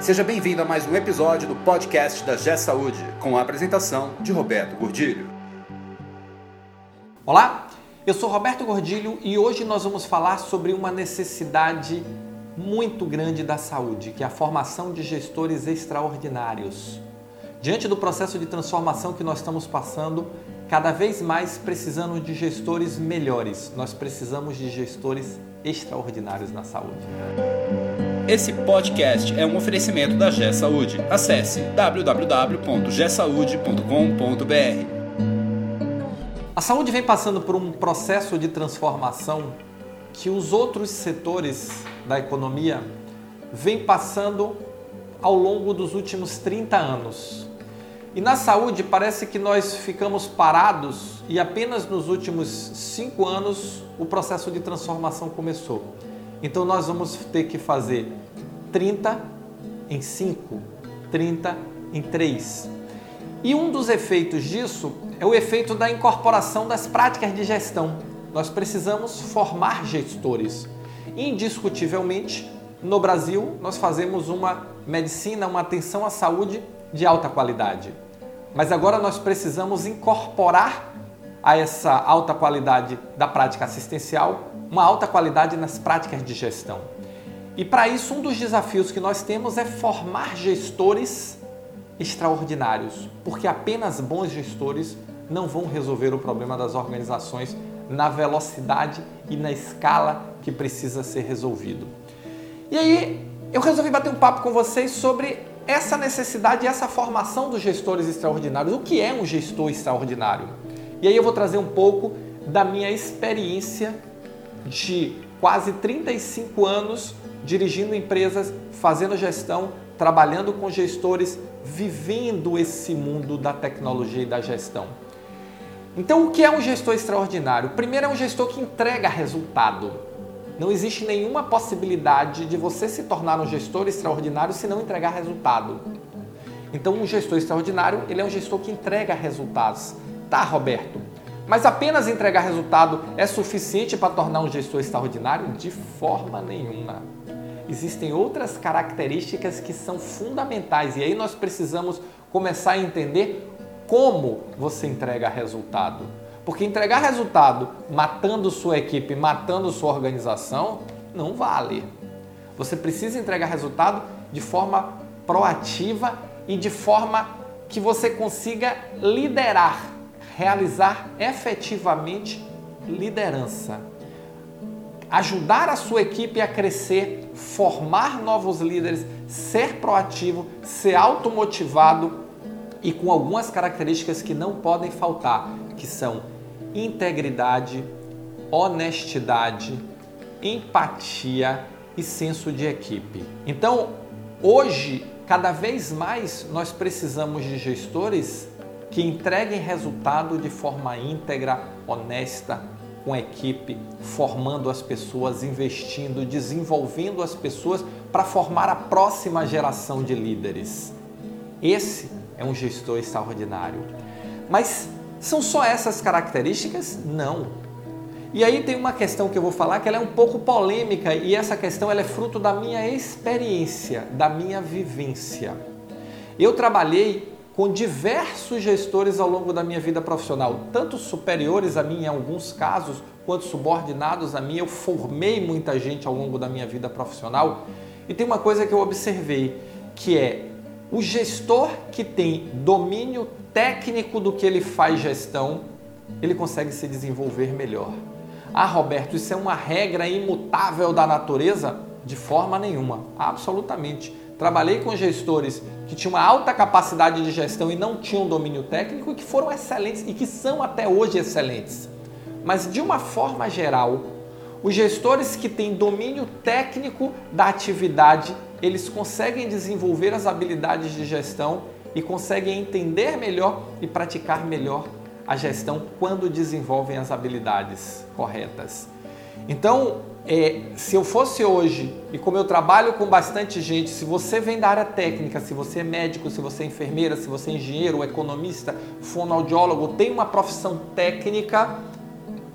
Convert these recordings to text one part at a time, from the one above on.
Seja bem-vindo a mais um episódio do podcast da G Saúde, com a apresentação de Roberto Gordilho. Olá, eu sou Roberto Gordilho e hoje nós vamos falar sobre uma necessidade muito grande da saúde, que é a formação de gestores extraordinários. Diante do processo de transformação que nós estamos passando, cada vez mais precisando de gestores melhores, nós precisamos de gestores extraordinários na saúde. Esse podcast é um oferecimento da G Saúde. Acesse www.gsaude.com.br. A saúde vem passando por um processo de transformação que os outros setores da economia vêm passando ao longo dos últimos 30 anos. E na saúde parece que nós ficamos parados e apenas nos últimos cinco anos o processo de transformação começou. Então nós vamos ter que fazer 30 em 5, 30 em 3. E um dos efeitos disso é o efeito da incorporação das práticas de gestão. Nós precisamos formar gestores. Indiscutivelmente, no Brasil, nós fazemos uma medicina, uma atenção à saúde de alta qualidade. Mas agora nós precisamos incorporar a essa alta qualidade da prática assistencial uma alta qualidade nas práticas de gestão. E para isso, um dos desafios que nós temos é formar gestores extraordinários, porque apenas bons gestores não vão resolver o problema das organizações na velocidade e na escala que precisa ser resolvido. E aí, eu resolvi bater um papo com vocês sobre essa necessidade e essa formação dos gestores extraordinários. O que é um gestor extraordinário? E aí eu vou trazer um pouco da minha experiência de quase 35 anos dirigindo empresas, fazendo gestão, trabalhando com gestores, vivendo esse mundo da tecnologia e da gestão. Então, o que é um gestor extraordinário? Primeiro, é um gestor que entrega resultado. Não existe nenhuma possibilidade de você se tornar um gestor extraordinário se não entregar resultado. Então, um gestor extraordinário, ele é um gestor que entrega resultados. Tá, Roberto, mas apenas entregar resultado é suficiente para tornar um gestor extraordinário? De forma nenhuma. Existem outras características que são fundamentais e aí nós precisamos começar a entender como você entrega resultado. Porque entregar resultado matando sua equipe, matando sua organização, não vale. Você precisa entregar resultado de forma proativa e de forma que você consiga liderar realizar efetivamente liderança. Ajudar a sua equipe a crescer, formar novos líderes, ser proativo, ser automotivado e com algumas características que não podem faltar, que são integridade, honestidade, empatia e senso de equipe. Então, hoje, cada vez mais nós precisamos de gestores que entreguem resultado de forma íntegra, honesta, com a equipe, formando as pessoas, investindo, desenvolvendo as pessoas para formar a próxima geração de líderes. Esse é um gestor extraordinário. Mas são só essas características? Não. E aí tem uma questão que eu vou falar que ela é um pouco polêmica e essa questão ela é fruto da minha experiência, da minha vivência. Eu trabalhei com diversos gestores ao longo da minha vida profissional, tanto superiores a mim em alguns casos, quanto subordinados a mim. Eu formei muita gente ao longo da minha vida profissional e tem uma coisa que eu observei, que é o gestor que tem domínio técnico do que ele faz gestão, ele consegue se desenvolver melhor. Ah, Roberto, isso é uma regra imutável da natureza? De forma nenhuma, absolutamente. Trabalhei com gestores que tinham uma alta capacidade de gestão e não tinham domínio técnico e que foram excelentes e que são até hoje excelentes. Mas de uma forma geral, os gestores que têm domínio técnico da atividade, eles conseguem desenvolver as habilidades de gestão e conseguem entender melhor e praticar melhor a gestão quando desenvolvem as habilidades corretas. Então, é, se eu fosse hoje, e como eu trabalho com bastante gente, se você vem da área técnica, se você é médico, se você é enfermeira, se você é engenheiro, economista, fonoaudiólogo, tem uma profissão técnica,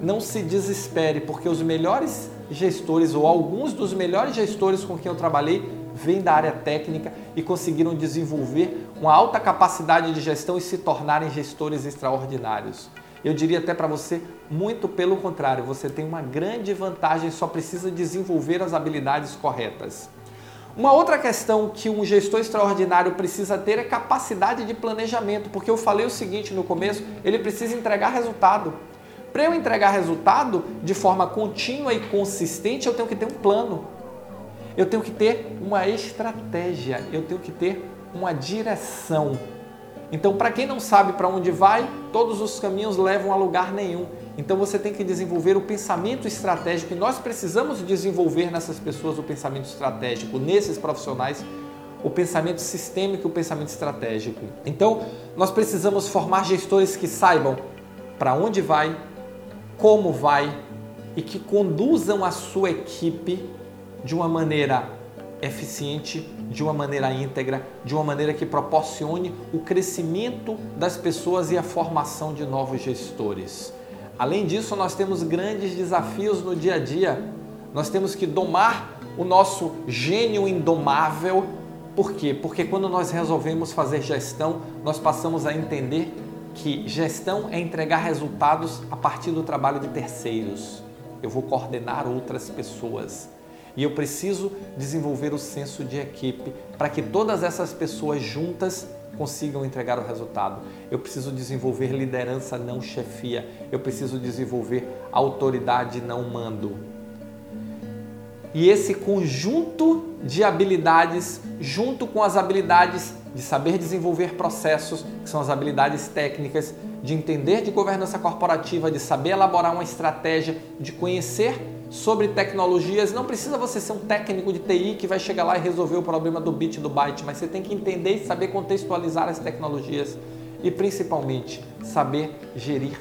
não se desespere, porque os melhores gestores ou alguns dos melhores gestores com quem eu trabalhei vêm da área técnica e conseguiram desenvolver uma alta capacidade de gestão e se tornarem gestores extraordinários. Eu diria até para você, muito pelo contrário, você tem uma grande vantagem, só precisa desenvolver as habilidades corretas. Uma outra questão que um gestor extraordinário precisa ter é capacidade de planejamento, porque eu falei o seguinte no começo, ele precisa entregar resultado. Para eu entregar resultado de forma contínua e consistente, eu tenho que ter um plano. Eu tenho que ter uma estratégia, eu tenho que ter uma direção. Então, para quem não sabe para onde vai, todos os caminhos levam a lugar nenhum. Então, você tem que desenvolver o pensamento estratégico e nós precisamos desenvolver nessas pessoas o pensamento estratégico, nesses profissionais, o pensamento sistêmico e o pensamento estratégico. Então, nós precisamos formar gestores que saibam para onde vai, como vai e que conduzam a sua equipe de uma maneira eficiente, de uma maneira íntegra, de uma maneira que proporcione o crescimento das pessoas e a formação de novos gestores. Além disso, nós temos grandes desafios no dia a dia. Nós temos que domar o nosso gênio indomável. Por quê? Porque quando nós resolvemos fazer gestão, nós passamos a entender que gestão é entregar resultados a partir do trabalho de terceiros. Eu vou coordenar outras pessoas. E eu preciso desenvolver o senso de equipe para que todas essas pessoas juntas consigam entregar o resultado. Eu preciso desenvolver liderança, não chefia. Eu preciso desenvolver autoridade, não mando. E esse conjunto de habilidades, junto com as habilidades de saber desenvolver processos, que são as habilidades técnicas, de entender de governança corporativa, de saber elaborar uma estratégia, de conhecer sobre tecnologias. Não precisa você ser um técnico de TI que vai chegar lá e resolver o problema do bit do byte, mas você tem que entender e saber contextualizar as tecnologias e principalmente saber gerir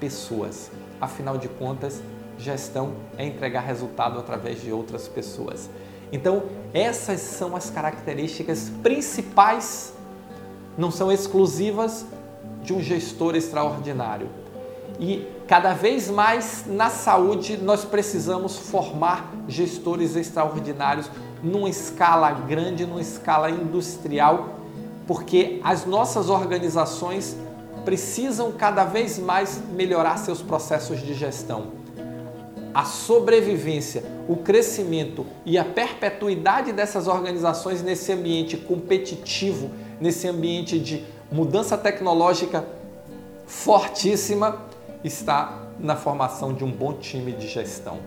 pessoas. Afinal de contas, gestão é entregar resultado através de outras pessoas. Então, essas são as características principais, não são exclusivas, de um gestor extraordinário. E cada vez mais na saúde nós precisamos formar gestores extraordinários numa escala grande, numa escala industrial, porque as nossas organizações precisam cada vez mais melhorar seus processos de gestão. A sobrevivência, o crescimento e a perpetuidade dessas organizações nesse ambiente competitivo, nesse ambiente de mudança tecnológica fortíssima, está na formação de um bom time de gestão.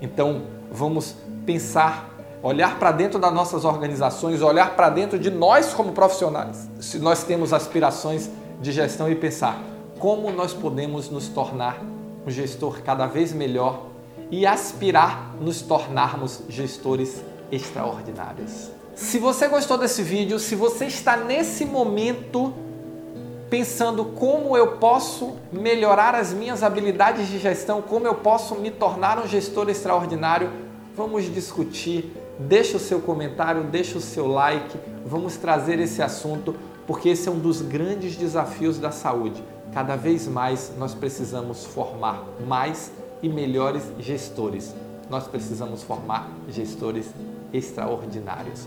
Então, vamos pensar, olhar para dentro das nossas organizações, olhar para dentro de nós como profissionais, se nós temos aspirações de gestão e pensar como nós podemos nos tornar um gestor cada vez melhor e aspirar nos tornarmos gestores extraordinários. Se você gostou desse vídeo, se você está nesse momento pensando como eu posso melhorar as minhas habilidades de gestão, como eu posso me tornar um gestor extraordinário, vamos discutir. Deixa o seu comentário, deixa o seu like, vamos trazer esse assunto, porque esse é um dos grandes desafios da saúde Cada vez mais nós precisamos formar mais e melhores gestores. Nós precisamos formar gestores extraordinários.